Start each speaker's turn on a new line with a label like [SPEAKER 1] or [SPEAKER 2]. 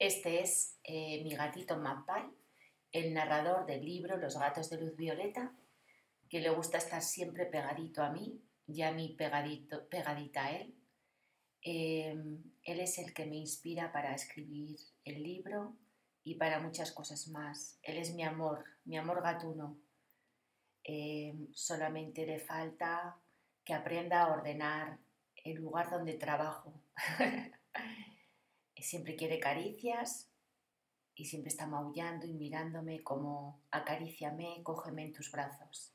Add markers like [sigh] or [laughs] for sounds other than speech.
[SPEAKER 1] Este es eh, mi gatito Magpie, el narrador del libro Los gatos de luz violeta, que le gusta estar siempre pegadito a mí y a mí pegadito, pegadita a él. Em, él es el que me inspira para escribir el libro y para muchas cosas más. Él es mi amor, mi amor gatuno. Em, solamente le falta que aprenda a ordenar el lugar donde trabajo. [laughs] siempre quiere caricias y siempre está maullando y mirándome como acaríciame, cógeme en tus brazos.